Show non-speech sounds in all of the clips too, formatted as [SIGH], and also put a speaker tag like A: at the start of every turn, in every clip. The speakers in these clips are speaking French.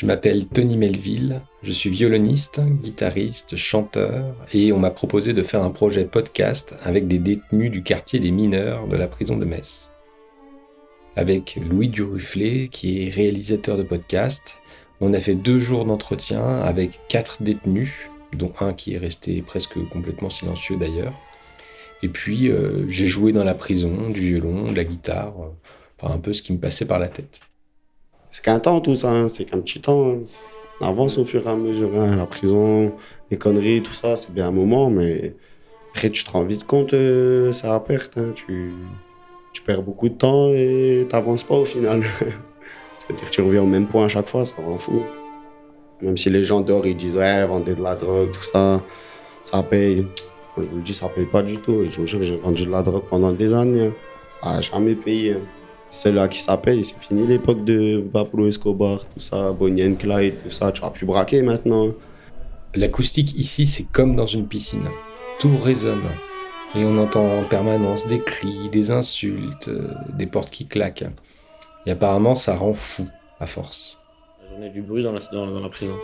A: Je m'appelle Tony Melville, je suis violoniste, guitariste, chanteur, et on m'a proposé de faire un projet podcast avec des détenus du quartier des mineurs de la prison de Metz. Avec Louis Durufflet, qui est réalisateur de podcast, on a fait deux jours d'entretien avec quatre détenus, dont un qui est resté presque complètement silencieux d'ailleurs. Et puis euh, j'ai joué dans la prison, du violon, de la guitare, euh, enfin un peu ce qui me passait par la tête.
B: C'est qu'un temps tout ça, hein. c'est qu'un petit temps. Hein. On avance au fur et à mesure. Hein. La prison, les conneries, tout ça, c'est bien un moment, mais après tu te rends vite compte, euh, ça à perte. Tu, tu perds beaucoup de temps et t'avances pas au final. [LAUGHS] C'est-à-dire que tu reviens au même point à chaque fois, ça rend fou. Même si les gens dehors ils disent ouais, vendez de la drogue, tout ça, ça paye. Moi, je vous le dis, ça paye pas du tout. Je vous jure, j'ai vendu de la drogue pendant des années. Ça n'a jamais payé. C'est là qui ça paye, c'est fini l'époque de Pablo Escobar, tout ça, Bonnie and Clyde, tout ça. Tu vas plus braquer maintenant.
A: L'acoustique ici, c'est comme dans une piscine. Tout résonne. Et on entend en permanence des cris, des insultes, euh, des portes qui claquent. Et apparemment, ça rend fou, à force.
C: La journée, il y a du bruit dans la, dans, la prison.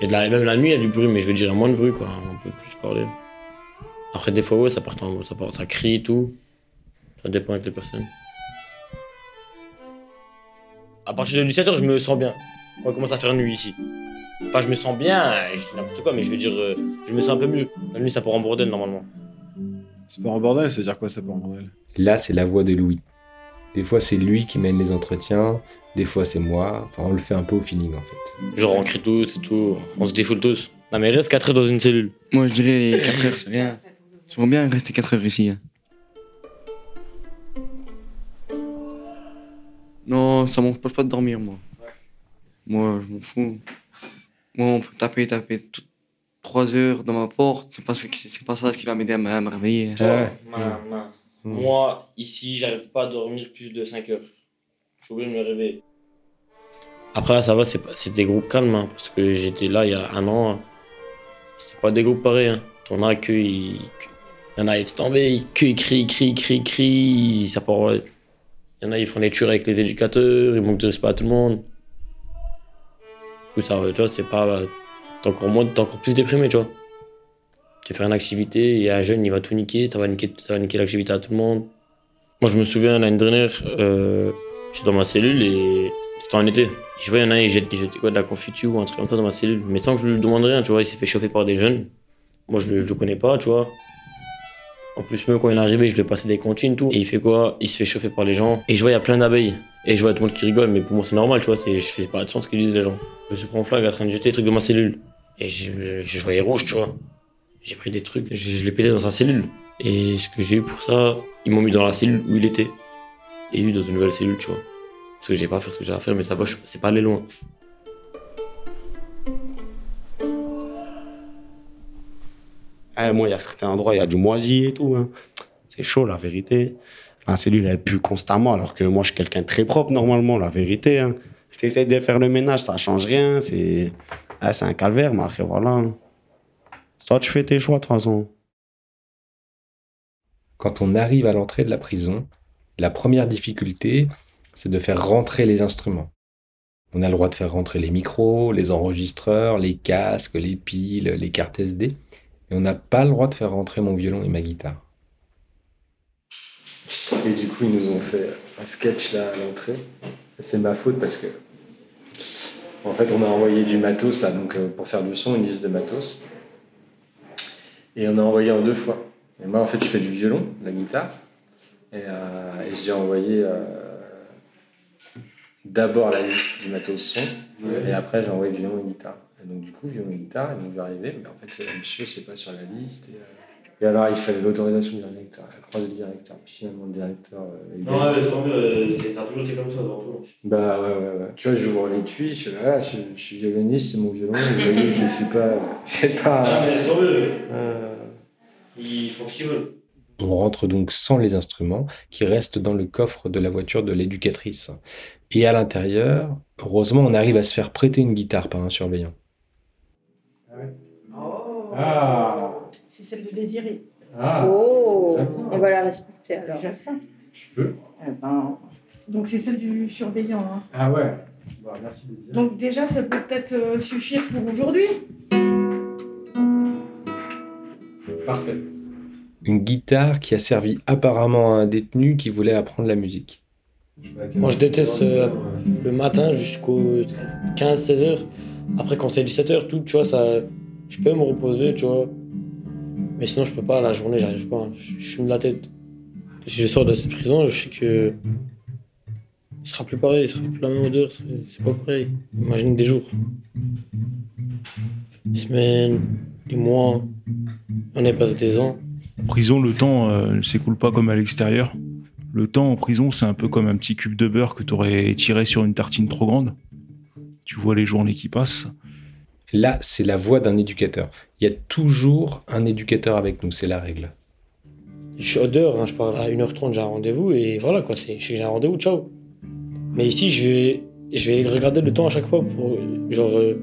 C: Et de la, même la nuit, il y a du bruit, mais je veux dire, il y a moins de bruit, quoi. On peut plus parler. Après, des fois, ouais, ça, part ça, part, ça crie et tout. Ça dépend avec les personnes. À partir de 17h, je me sens bien. On commence à faire nuit ici. Pas je me sens bien, je dis n'importe quoi, mais je veux dire, euh, je me sens un peu mieux. La nuit, ça part en bordel normalement.
D: Ça part en bordel, ça veut dire quoi ça part en bordel?
A: Là, c'est la voix de Louis. Des fois, c'est lui qui mène les entretiens, des fois, c'est moi. Enfin, on le fait un peu au feeling en fait.
C: Genre, on crie tous et tout, on se défoule tous. Non, mais reste 4 heures dans une cellule.
E: Moi, je dirais 4 heures, c'est rien. J'aimerais bien rester 4 heures ici. Hein. Non, ça m'empêche pas de dormir, moi. Moi, je m'en fous. Moi, on peut taper, taper toutes 3 heures dans ma porte. C'est pas, c'est pas ça qui va m'aider à me réveiller.
C: Moi, ici, j'arrive pas à dormir plus de 5 heures. Je suis obligé de me réveiller. Après, là, ça va, c'est des groupes calmes, hein, parce que j'étais là il y a un an. C'était pas des groupes pareils. Hein. T'en as que. Il y en a, ils se tombés, que ils crient, crient, crient, crient. Ça part. Il y en a, ils font des tueurs avec les éducateurs, ils manquent de respect à tout le monde ça, tu vois, c'est pas. T'es encore, moins, t'es encore plus déprimé, tu vois. Tu fais une activité, il y a un jeune, il va tout niquer, ça va niquer, niquer l'activité à tout le monde. Moi, je me souviens, l'année dernière, euh, j'étais dans ma cellule et c'était en été. Je vois, il y en a, il jette, quoi, de la confiture ou un truc comme ça dans ma cellule. Mais sans que je lui demande rien, tu vois, il s'est fait chauffer par des jeunes. Moi, je, je le connais pas, tu vois. En plus, même quand il est arrivé, je lui ai passé des comptines, tout. Et il fait quoi? Il se fait chauffer par les gens. Et je vois, il y a plein d'abeilles. Et je vois tout le monde qui rigole, mais pour moi, c'est normal, tu vois. Je fais pas attention à ce qu'ils disent les gens. Je suis pris en flag en train de jeter des trucs de ma cellule. Et je, voyais rouge, tu vois. J'ai pris des trucs, je, je l'ai pété dans sa cellule. Et ce que j'ai eu pour ça, ils m'ont mis dans la cellule où il était. Et lui dans une nouvelle cellule, tu vois. Parce que j'ai pas fait ce que j'avais à faire, mais ça va, c'est pas aller loin.
B: Eh, moi, il y a certains endroits, il y a du moisi et tout. Hein. C'est chaud, la vérité. La cellule, elle pue constamment, alors que moi, je suis quelqu'un très propre, normalement, la vérité. Hein. J'essaie de faire le ménage, ça change rien. C'est ah, un calvaire, mais après, voilà. Toi, tu fais tes choix, de toute façon.
A: Quand on arrive à l'entrée de la prison, la première difficulté, c'est de faire rentrer les instruments. On a le droit de faire rentrer les micros, les enregistreurs, les casques, les piles, les cartes SD. Et on n'a pas le droit de faire rentrer mon violon et ma guitare. Et du coup, ils nous ont fait un sketch là à l'entrée. C'est ma faute parce que, en fait, on a envoyé du matos là, donc euh, pour faire du son, une liste de matos. Et on a envoyé en deux fois. Et moi, en fait, je fais du violon, la guitare. Et, euh, j'ai envoyé euh, d'abord la liste du matos son, et après, j'ai envoyé violon et guitare. Et donc, du coup, violon et guitare, ils m'ont vu arriver, mais en fait, monsieur, c'est pas sur la liste. Et, euh, et alors, il fallait l'autorisation du directeur, la croix du directeur. Puis finalement, le directeur.
C: Euh, non, mais c'est tant mieux, t'as toujours été comme ça dans tout.
A: Bah, ouais, ouais, ouais. Tu vois, j'ouvre l'étui, je là, je, je suis violoniste, c'est mon violon, vous voyez, c'est [LAUGHS] pas. C'est pas.
C: Non, mais c'est tant mieux. Euh... Ils font ce qu'ils veulent.
A: On rentre donc sans les instruments qui restent dans le coffre de la voiture de l'éducatrice. Et à l'intérieur, heureusement, on arrive à se faire prêter une guitare par un surveillant.
F: Ah. C'est celle de Désiré.
G: Ah. Oh, on va la respecter
F: alors. Déjà ça.
D: Je peux
F: eh ben, Donc c'est celle du surveillant. Hein.
D: Ah ouais.
F: Donc déjà, ça peut peut-être euh, suffire pour aujourd'hui.
A: Parfait. Une guitare qui a servi apparemment à un détenu qui voulait apprendre la musique.
C: Moi, je déteste euh, le matin jusqu'au 15-16 heures. Après, quand c'est 17 heures, tout, tu vois, ça, je peux me reposer, tu vois. Mais sinon, je peux pas, la journée, j'arrive pas. Je, fume de la tête. Si je sors de cette prison, je sais que. Ce sera plus pareil, ce sera plus la même odeur, c'est c'est pas pareil. Imagine des jours. Des semaines, des mois. On est passé des ans.
H: En prison, le temps euh, ne s'écoule pas comme à l'extérieur. Le temps en prison, c'est un peu comme un petit cube de beurre que tu aurais tiré sur une tartine trop grande. Tu vois les journées qui passent.
A: Là, c'est la voix d'un éducateur. Il y a toujours un éducateur avec nous, c'est la règle.
C: Je suis au dehors, hein, je parle à 1h30, j'ai un rendez-vous et voilà quoi, c'est, je sais que j'ai un rendez-vous, ciao. Mais ici, je vais, je vais regarder le temps à chaque fois pour. Genre, euh,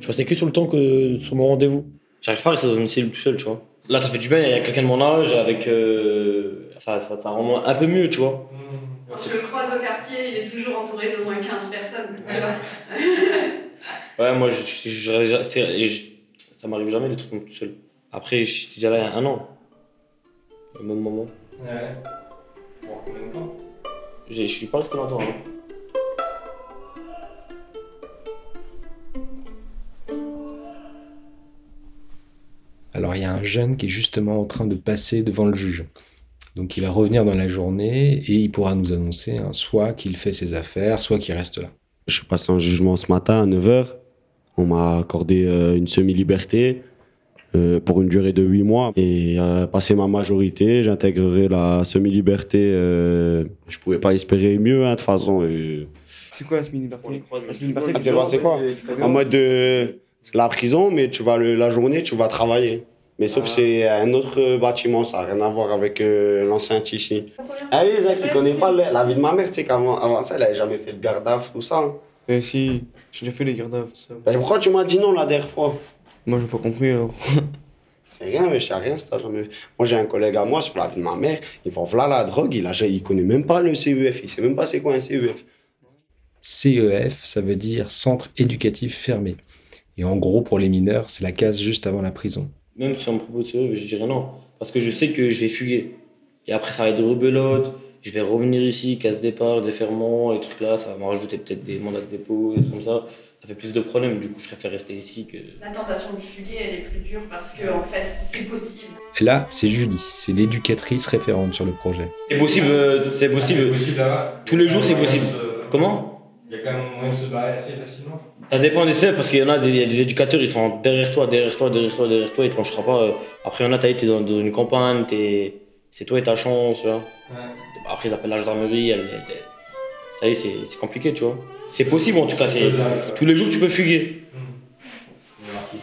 C: je restais que sur le temps que sur mon rendez-vous. J'arrive pas à rester dans une cellule tout seul, tu vois. Là, ça fait du bien, il y a quelqu'un de mon âge avec. euh, ça, ça, ça rend un peu mieux, tu vois.
I: Je le croise au quartier, il est toujours entouré d'au moins 15 personnes. Tu vois [LAUGHS]
C: Ouais, moi, je, je- je- je- c'est- et je- ça m'arrive jamais les trucs tout seul. Après, j'étais déjà là il y a un an. Au même moment.
A: Ouais. Bon, combien de temps?
C: J'ai- Je suis pas resté longtemps. hein.
A: Alors il y a un jeune qui est justement en train de passer devant le juge. Donc il va revenir dans la journée et il pourra nous annoncer hein, soit qu'il fait ses affaires, soit qu'il reste là.
B: Je suis passé en jugement ce matin à 9h. On m'a accordé euh, une semi-liberté euh, pour une durée de 8 mois. Et euh, passé ma majorité, j'intégrerai la semi-liberté. euh, je pouvais pas espérer mieux, hein, de toute façon.
E: C'est quoi la semi-liberté? La semi-liberté,
B: Ah, c'est quoi? En mode de la prison, mais tu vas le- la journée, tu vas travailler. Mais sauf que c'est un autre bâtiment, ça n'a rien à voir avec euh, l'enceinte ici. Ah oui, Zach, il connaît pas la, la vie de ma mère, tu sais qu'avant avant ça, elle avait jamais fait de garde tout ça. hein.
E: Eh si, j'ai déjà fait les gardes à vue, tout ça.
B: Ben, pourquoi tu m'as dit non la dernière fois?
E: Moi, j'ai pas compris alors. [LAUGHS]
B: C'est rien, mais je sais rien, ça jamais. Moi, j'ai un collègue à moi sur la vie de ma mère, il va voilà la drogue, il, a, il connaît même pas le CEF, il sait même pas c'est quoi un CEF.
A: CEF, ça veut dire Centre éducatif fermé. Et en gros, pour les mineurs, c'est la case juste avant la prison.
C: Même si on me propose ça, je dirais non. Parce que je sais que je vais fuguer. Et après, ça va être de rebelote. Je vais revenir ici, casse départ, déferment, les trucs là. Ça va me rajouter peut-être des mandats de dépôt, des trucs comme ça. Ça fait plus de problèmes. Du coup, je préfère rester ici que.
I: La tentation de fuguer, elle est plus dure parce que, en fait, c'est possible.
A: Et là, c'est Julie, c'est l'éducatrice référente sur le projet.
C: C'est possible, euh, c'est possible. Tous les jours, c'est possible. Comment?
A: Il y a quand même moyen de se barrer assez facilement.
C: Ça dépend des CEF parce qu'il y en a des, il y a des éducateurs, ils sont derrière toi, derrière toi, derrière toi, derrière toi, ils te lâchera pas. Après, il y en a, t'as- t'es dans, dans une campagne, t'es- c'est toi et ta chance, tu vois. Après, ils appellent la gendarmerie, elle- elle- ça y est, c'est c'est compliqué, tu vois. C'est possible en tout cas, c'est- tous les jours tu peux fuguer.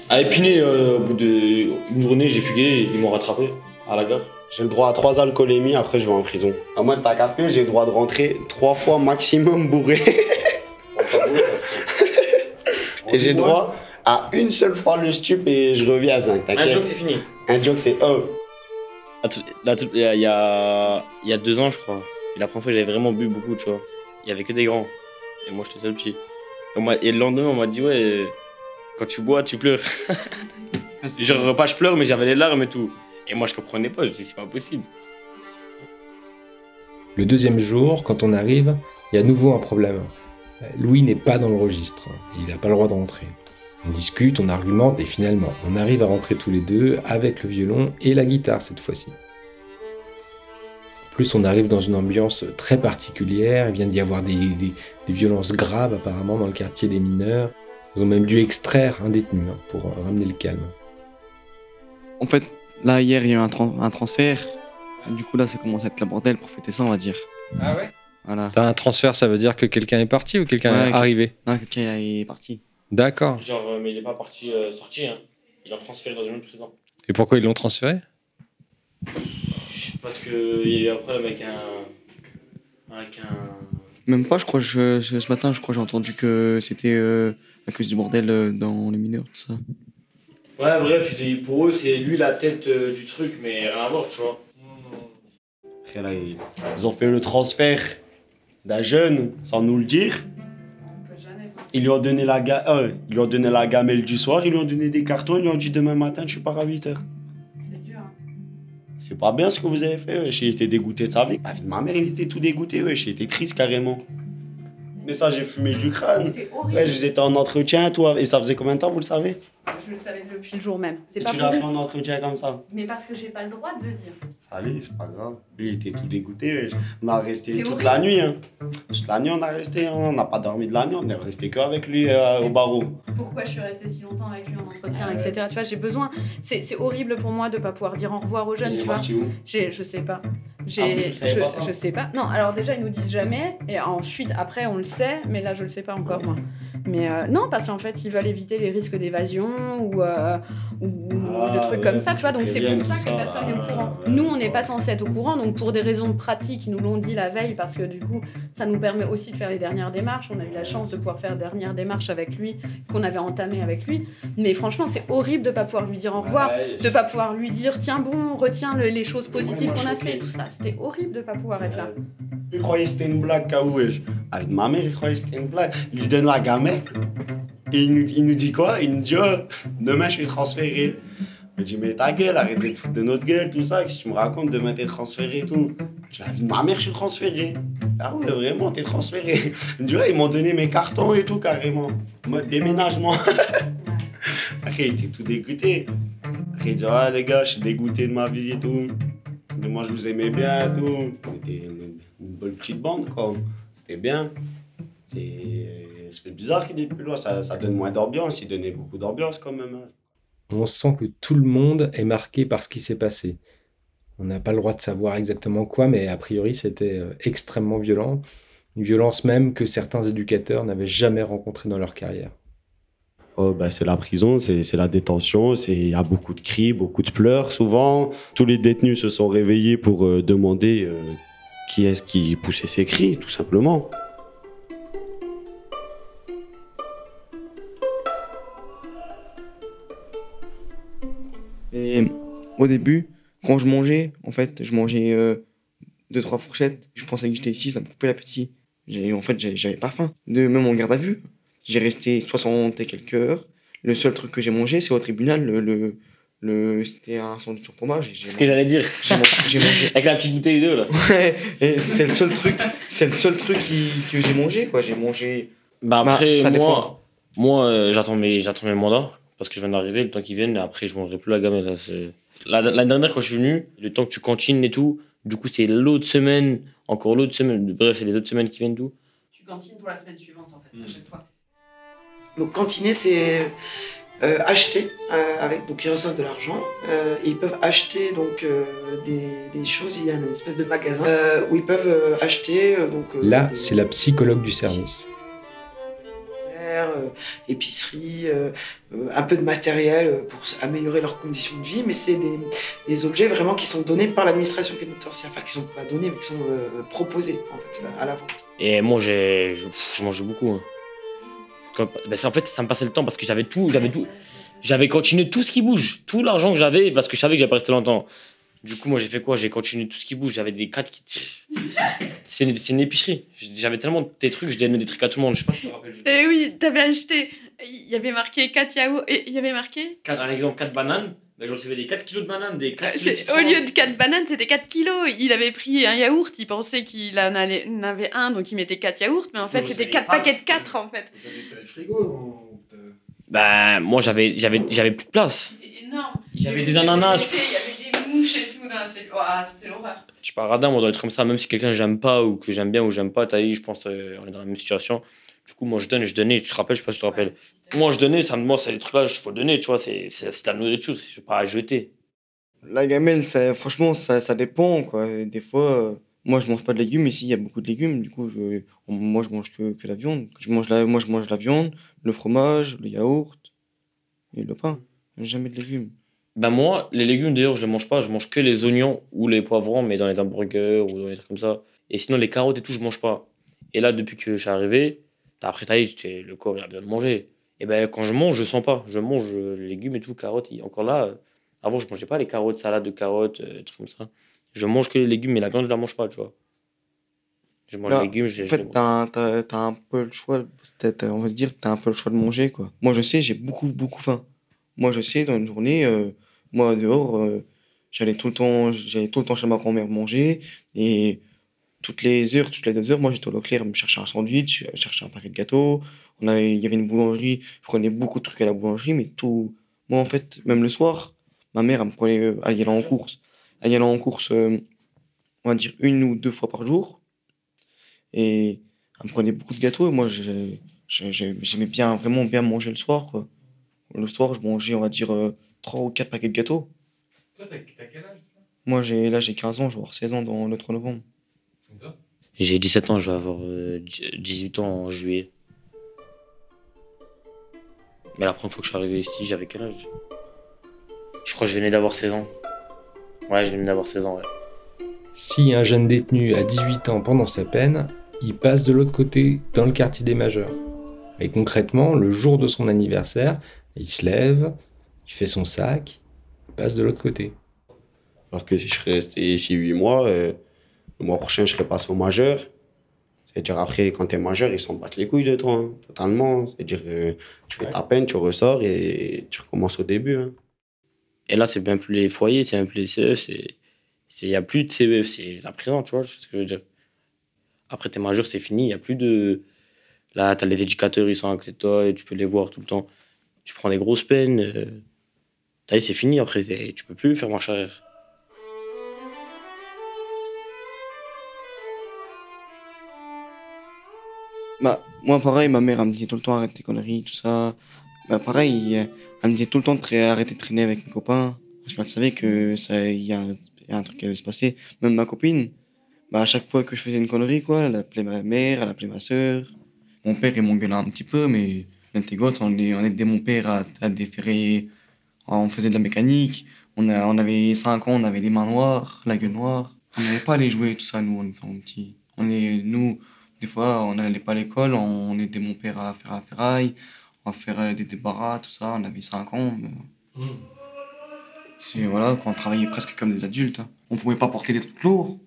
C: À Épinay, euh, au bout d'une journée, j'ai fugué, ils m'ont rattrapé à la gare.
B: J'ai le droit à trois alcoolémies, après je vais en prison. À moins de t'as capté, j'ai le droit de rentrer trois fois maximum bourré. [LAUGHS] et j'ai le droit à une seule fois le stup et je reviens à 5,
C: Un joke, c'est fini.
B: Un joke, c'est oh.
C: Il y, a, deux ans, je crois. La première fois j'avais vraiment bu beaucoup, tu vois. Il y avait que des grands. Et moi, j'étais seul petit. Et, le lendemain, on m'a dit, ouais, quand tu bois, tu pleures. [LAUGHS] Genre, pas je pleure, mais j'avais les larmes et tout. Et moi, je comprenais pas. Je me dis, c'est pas possible.
A: Le deuxième jour, quand on arrive, il y a à nouveau un problème. Louis n'est pas dans le registre. Il n'a pas le droit de rentrer. On discute, on argumente et finalement, on arrive à rentrer tous les deux avec le violon et la guitare cette fois-ci. En plus, on arrive dans une ambiance très particulière. Il vient d'y avoir des, des- des violences graves apparemment dans le quartier des mineurs. Ils ont même dû extraire un détenu hein, pour euh, ramener le calme.
E: En fait, là, hier, il y a eu un, tran- un transfert. Du coup, là, ça commence à être la bordel pour fêter ça, on va dire.
J: Ah ouais?
E: Voilà.
J: T'as un transfert, ça veut dire que quelqu'un est parti ou quelqu'un
E: Ouais,
J: est arrivé?
E: Non, quelqu'un est parti.
J: D'accord.
C: Genre, euh, mais il est pas parti euh, sorti. Hein. Il a transféré dans une autre prison.
J: Et pourquoi ils l'ont transféré?
C: Parce qu'il y a eu un problème avec un. Avec un.
E: Même pas, je crois, je, ce matin, je crois, j'ai entendu que c'était euh, à cause du bordel euh, dans les mineurs, tout ça.
C: Ouais, bref, pour eux, c'est lui la tête euh, du truc, mais rien à voir, tu vois.
B: Après, là, ils, ils ont fait le transfert d'un jeune sans nous le dire. Ils lui ont donné la, ga- euh, ils lui ont donné la gamelle du soir, ils lui ont donné des cartons, ils lui ont dit demain matin, tu pars à 8h.
F: C'est dur. hein.
B: C'est pas bien ce que vous avez fait. J'ai été dégoûté de sa vie. La vie de ma mère, il était tout dégoûté. J'ai été triste carrément. Mais ça, j'ai fumé du crâne.
F: C'est horrible.
B: Ouais, j'étais en entretien, toi. Et ça faisait combien de temps, vous le savez
F: Je le savais depuis le jour même. C'est
B: Et
F: pas
B: tu l'as fait en entretien comme ça
F: Mais parce que j'ai pas le droit de le dire.
B: Allez, c'est pas grave. Lui, il était tout dégoûté, wesh. On a resté
F: C'est
B: toute
F: horrible.
B: la nuit, hein. Toute la nuit, on a resté, hein. On n'a pas dormi de la nuit, on est resté qu'avec lui euh, au barreau.
F: Pourquoi je suis restée si longtemps avec lui en entretien,
B: Ouais.
F: etc. Tu vois, j'ai besoin. C'est c'est horrible pour moi de pas pouvoir dire au revoir aux jeunes,
B: Il est
F: tu vois.
B: parti où?
F: J'ai- Je sais pas.
B: Ah,
F: J'ai,
B: savez
F: je, je sais pas. Non, alors déjà ils nous disent jamais, et ensuite après on le sait, mais là je le sais pas encore moi. Mais euh, non, parce qu'en fait ils veulent éviter les risques d'évasion ou, euh, ou,
B: Ah,
F: de trucs
B: ouais,
F: comme ça, tu vois. Donc c'est pour ça que
B: ça.
F: personne n'est au
B: Ah,
F: courant.
B: ouais,
F: Nous on n'est pas censé être au courant, donc pour des raisons pratiques ils nous l'ont dit la veille parce que du coup ça nous permet aussi de faire les dernières démarches. On a eu la chance de pouvoir faire dernières démarches avec lui qu'on avait entamées avec lui. Mais franchement c'est horrible de pas pouvoir lui dire au revoir
B: Ouais,
F: de pas pouvoir lui dire tiens bon retiens le- les choses positives qu'on a fait tout ça c'était horrible de pas pouvoir être là
B: Il croyait que c'était une blague, Kaou, wesh. Avec ma mère, il croyait que c'était une blague. Il lui donne la gamelle. Et il nous, il nous dit quoi? Il nous dit, oh, demain, je suis transféré. Je dis, mais ta gueule, arrête de te foutre de notre gueule, tout ça. Qu'est-ce que tu me racontes, demain, t'es transféré et tout. Je dis, la vie de ma mère, je suis transféré. Ah ouais, vraiment, t'es transféré. [LAUGHS] Il me dit, ouais, ils m'ont donné mes cartons et tout, carrément. Mode déménagement. [LAUGHS] Après, il était tout dégoûté. Après, il dit, ah, les gars, je suis dégoûté de ma vie et tout. Mais moi, je vous aimais bien et tout. On était une, une bonne petite bande, quoi. C'était bien. C'est fait bizarre qu'il est plus loin. Ça, ça donne moins d'ambiance. Il donnait beaucoup d'ambiance, quand même. hein.
A: On sent que tout le monde est marqué par ce qui s'est passé. On n'a pas le droit de savoir exactement quoi, mais a priori c'était euh, extrêmement violent. Une violence même que certains éducateurs n'avaient jamais rencontrée dans leur carrière.
B: Oh, bah, c'est la prison, c'est c'est la détention. c'est- Il y a beaucoup de cris, beaucoup de pleurs, souvent. Tous les détenus se sont réveillés pour euh, demander euh, qui est-ce qui poussait ces cris, tout simplement.
E: Et au début, quand je mangeais, en fait, je mangeais euh, deux, trois fourchettes. Je pensais que j'étais ici, ça me coupait l'appétit. En fait, j'avais pas faim. De, même en garde à vue, j'ai resté 60 et quelques heures. Le seul truc que j'ai mangé, c'est au tribunal. Le, le- c'était un sandwich au fromage. et
C: ce que j'allais dire. [LAUGHS]
E: J'ai mangé.
C: Avec la petite bouteille d'eau là.
E: Ouais, et c'était le seul truc, c'est le seul truc qui- que j'ai mangé, quoi. J'ai mangé.
C: Bah
E: Bah,
C: après,
E: dépend.
C: moi, moi euh, j'attends mes, j'attends mes mandats parce que je viens d'arriver, le temps qu'ils viennent, et après je mangerai plus la gamelle. Là, c'est- la, la dernière, quand je suis venu, le temps que tu cantines et tout, du coup c'est l'autre semaine, encore l'autre semaine, bref, c'est les autres semaines qui viennent tout.
F: tu cantines pour la semaine suivante en fait à chaque fois
K: Donc cantiner, c'est euh, acheter euh, avec donc ils reçoivent de l'argent euh, et ils peuvent acheter donc euh, des, des choses. Il y a une espèce de magasin euh, où ils peuvent euh, acheter euh, donc euh,
A: Là,
K: des
A: c'est la psychologue du service.
K: euh, épicerie, euh, euh, un peu de matériel pour améliorer leurs conditions de vie. Mais c'est des, des objets vraiment qui sont donnés par l'administration pénitentiaire, enfin qui sont pas donnés mais qui sont euh, proposés en fait à la vente.
C: Et moi, j'ai, je, mangeais beaucoup. hein. Bah, c'est- en fait, ça me passait le temps parce que j'avais tout, j'avais tout, j'avais continué tout ce qui bouge, tout l'argent que j'avais parce que je savais que j'allais pas rester longtemps. Du coup, moi, j'ai fait quoi? J'ai continué tout ce qui bouge. J'avais des 4 qui. C'est une, une épicerie. J'avais tellement des trucs, je donnais des trucs à tout le monde. Je sais pas si tu te rappelles.
F: Eh oui, t'avais acheté. Il y avait marqué 4 yaourts. Il y avait marqué?
C: Quatre- un exemple, 4 bananes. Bah, je recevais des 4 kilos de bananes, des 4 kilos de.
F: Au lieu de 4 bananes, c'était 4 kilos. Il avait pris un yaourt, il pensait qu'il en allait- en avait un, donc il mettait 4 yaourts, mais en fait
C: Vous
F: c'était
C: savez
F: 4
C: pas.
F: paquets de 4 en fait.
D: T'as le frigo dans- t'as-
C: Bah, moi, j'avais, j'avais, j'avais plus de place.
F: C'était énorme.
C: J'avais des ananas.
F: Il y avait des mouches et tout. Ouah, C'était l'horreur.
C: Je suis pas radin, moi, dans les trucs comme ça, même si quelqu'un j'aime pas ou que j'aime bien ou j'aime pas, t'as dit, je pense euh, on est dans la même situation. Du coup, moi, je donne et je donnais. Tu te rappelles, je sais pas si tu te rappelles. Moi, je donnais, ça, moi, c'est les trucs là, il faut donner, tu vois, c'est, c'est, c'est de la nourriture, je vais pas à jeter.
E: La gamelle, ça, franchement, ça, ça dépend, quoi. Des fois, euh, moi, je mange pas de légumes. Ici, il y a beaucoup de légumes. Du coup, je, moi, je mange que, que la viande. Je mange la, moi, je mange la viande, le fromage, le yaourt et le pain. Jamais de légumes.
C: Ben moi, les légumes d'ailleurs, je les mange pas, je mange que les oignons ou les poivrons, mais dans les hamburgers ou dans les trucs comme ça. Et sinon, les carottes et tout, je mange pas. Et là, depuis que je suis arrivé, après, t'as le corps, il a besoin de manger. Et ben quand je mange, je sens pas. Je mange euh, les légumes et tout, carottes. Encore là, euh, avant, je mangeais pas les carottes, salade de carottes, euh, trucs comme ça. Je mange que les légumes, mais la viande, je la mange pas, tu vois. Je mange
E: Là,
C: les légumes, je
E: En fait, t'as, t'as un peu le choix, on va dire, t'as un peu le choix de manger, quoi. Moi, je sais, j'ai beaucoup, beaucoup faim. Moi, je sais, dans une journée, euh, moi, dehors, j'allais tout le temps, j'allais tout le temps chez ma grand-mère manger, et toutes les heures, toutes les deux heures, moi, j'étais au Leclerc me chercher un sandwich, euh, chercher un paquet de gâteaux. On avait, il y avait une boulangerie, je prenais beaucoup de trucs à la boulangerie, mais tout, moi, en fait, même le soir, ma mère, elle me prenait, euh, elle y allait en course. Elle y allait en course, euh, on va dire, une ou deux fois par jour. Et elle me prenait beaucoup de gâteaux et moi j'ai- j'ai- j'ai- j'aimais bien vraiment bien manger le soir quoi. Le soir je mangeais on va dire euh, trois ou quatre paquets de gâteaux.
A: Toi, t'as quel âge
E: Moi j'ai là j'ai 15 ans, je vais avoir 16 ans dans le 3 novembre.
C: J'ai 17 ans, je vais avoir euh, 18 ans en juillet. Mais la première fois que je suis arrivé ici, j'avais quel âge? Je crois que je venais d'avoir 16 ans. Ouais, je venais d'avoir 16 ans, ouais.
A: Si un jeune détenu a 18 ans pendant sa peine, il passe de l'autre côté, dans le quartier des majeurs. Et concrètement, le jour de son anniversaire, il se lève, il fait son sac, il passe de l'autre côté.
B: Alors que si je resté ici 8 mois, euh, le mois prochain, je serais passé au majeur. C'est-à-dire, après, quand tu es majeur, ils s'en battent les couilles de toi, hein, totalement. C'est-à-dire, euh, tu fais ta peine, tu ressors et tu recommences au début. hein.
C: Et là, c'est même plus les foyers, c'est même plus les CEF. Il n'y a plus de CEF, c'est la prison, tu vois ce que je veux dire. Après, t'es majeur, c'est fini, il n'y a plus de. Là, t'as les éducateurs, ils sont à côté de toi et tu peux les voir tout le temps. Tu prends des grosses peines. euh, c'est fini, après, tu peux plus faire marche arrière.
E: Bah moi pareil, ma mère me disait tout le temps arrête tes conneries, tout ça. Bah pareil, elle me disait tout le temps de arrêter de traîner avec mes copains parce qu'elle savait que ça y, a un- truc qui allait se passer. Même ma copine, bah à chaque fois que je faisais une connerie quoi, elle appelait ma mère, elle appelait ma sœur. Mon père il m'engueulait un petit peu mais l'intégros on, on aidait mon père à, à déférer, on faisait de la mécanique. On, a, on avait 5 ans, on avait les mains noires, la gueule noire. On n'avait pas les jouets, tout ça, nous, on était petits. On est, nous, fois, on n'allait pas à l'école, on aidait mon père à faire la ferraille, à faire euh, des débarras, tout ça. On avait 5 ans. mais- C'est voilà, qu'on travaillait presque comme des adultes. hein. On pouvait pas porter des trucs lourds,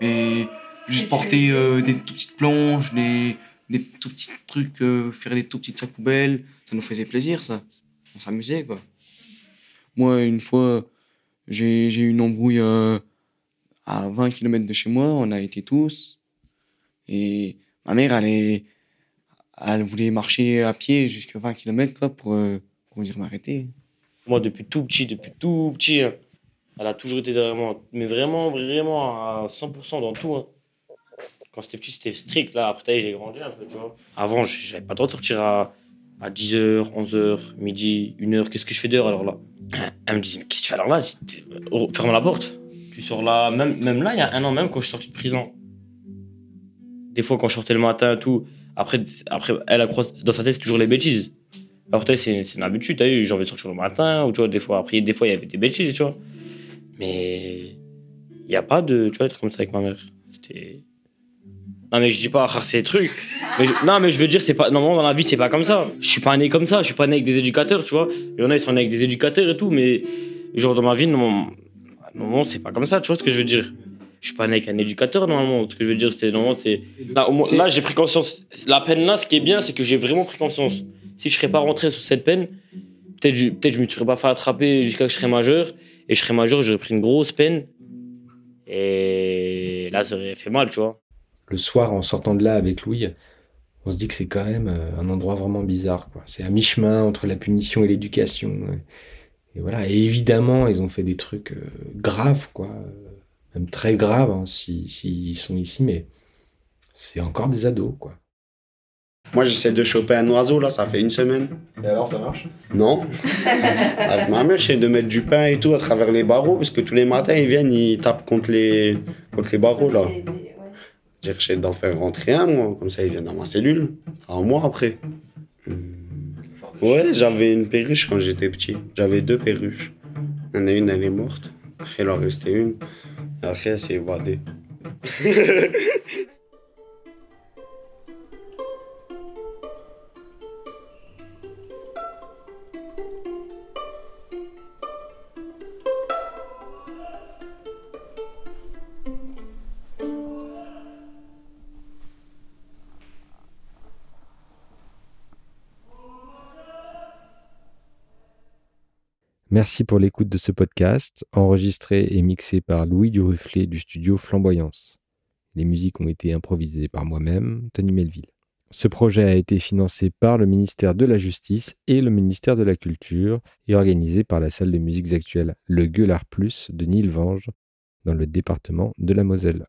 E: mais juste porter euh, des tout petites planches, des, des tout petits trucs, euh, faire des tout petits sacs poubelles, ça nous faisait plaisir, ça. On s'amusait, quoi. Moi, une fois, j'ai j'ai eu une embrouille euh, à 20 km de chez moi, on a été tous. Et ma mère, elle, est, elle voulait marcher à pied jusqu'à 20 km quoi, pour, euh, pour venir m'arrêter.
C: Moi, depuis tout petit, depuis tout petit, hein, elle a toujours été derrière moi. Mais vraiment, vraiment à 100% dans tout. hein. Quand c'était petit, c'était strict. Là, après, j'ai grandi un peu, tu vois. Avant, j'avais pas le droit de sortir à, à 10h, 11h, midi, 1h. Qu'est-ce que je fais dehors alors là? Elle me dit, mais qu'est-ce que tu fais alors là? Oh, Ferme la porte. Tu sors là, même, même là, il y a un an, même quand je suis sorti de prison. Des fois, quand je sortais le matin et tout, après, après elle, croit, dans sa tête, c'est toujours les bêtises. Alors, peut-être, c'est une habitude, t'as vu, j'ai envie de sortir le matin, ou tu vois, des fois, après, des fois, il y avait des bêtises, tu vois. Mais il n'y a pas de, tu vois, être comme ça avec ma mère. C'était. Non, mais je dis pas, ah, c'est des trucs. Non, mais je veux dire, c'est pas. Normalement, dans la vie, c'est pas comme ça. Je suis pas né comme ça, je suis pas né avec des éducateurs, tu vois. Il y en a, ils sont nés avec des éducateurs et tout, mais genre, dans ma vie, non, normalement, c'est pas comme ça, tu vois ce que je veux dire. Je suis pas né avec un éducateur, normalement. Ce que je veux dire, c'est. Normalement, c'est. Là, moins- là, j'ai pris conscience. La peine là, ce qui est bien, c'est que j'ai vraiment pris conscience. Si je serais pas rentré sous cette peine, peut-être je, peut je me serais pas fait attraper jusqu'à ce que je serais majeur. Et je serais majeur, j'aurais pris une grosse peine. Et là, ça aurait fait mal, tu vois.
A: Le soir, en sortant de là avec Louis, on se dit que c'est quand même euh, un endroit vraiment bizarre. quoi. C'est à mi-chemin entre la punition et l'éducation. Et voilà. Et évidemment, ils ont fait des trucs euh, graves, quoi. Même très graves, hein, si- s'ils sont ici, mais c'est encore des ados, quoi.
B: Moi, j'essaie de choper un oiseau, là, ça fait une semaine.
D: Et alors, ça marche?
B: Non. [LAUGHS] Avec ma mère, j'essaie de mettre du pain et tout à travers les barreaux, parce que tous les matins, ils viennent, ils tapent contre les, contre les barreaux, là. J'essaie d'en faire rentrer un, moi, comme ça, ils viennent dans ma cellule. Un mois après. Hmm. Ouais, j'avais une perruche quand j'étais petit. J'avais deux perruches. Il y en a une, elle est morte. Après, il en restait une. Après, elle s'est [LAUGHS]
A: Merci pour l'écoute de ce podcast, enregistré et mixé par Louis Duruflet du studio Flamboyance. Les musiques ont été improvisées par moi-même, Tony Melville. Ce projet a été financé par le ministère de la Justice et le ministère de la Culture et organisé par la salle de musiques actuelles Le Gueulard Plus de Nilvange dans le département de la Moselle.